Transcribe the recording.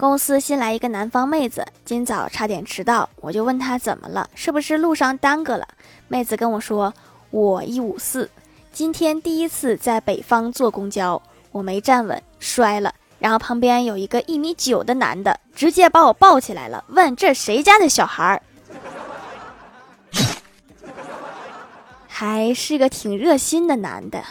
公司新来一个南方妹子今早差点迟到我就问她怎么了是不是路上耽搁了？妹子跟我说我一五四今天第一次在北方坐公交我没站稳摔了然后旁边有一个一米九的男的直接把我抱起来了问这谁家的小孩儿？还是个挺热心的男的。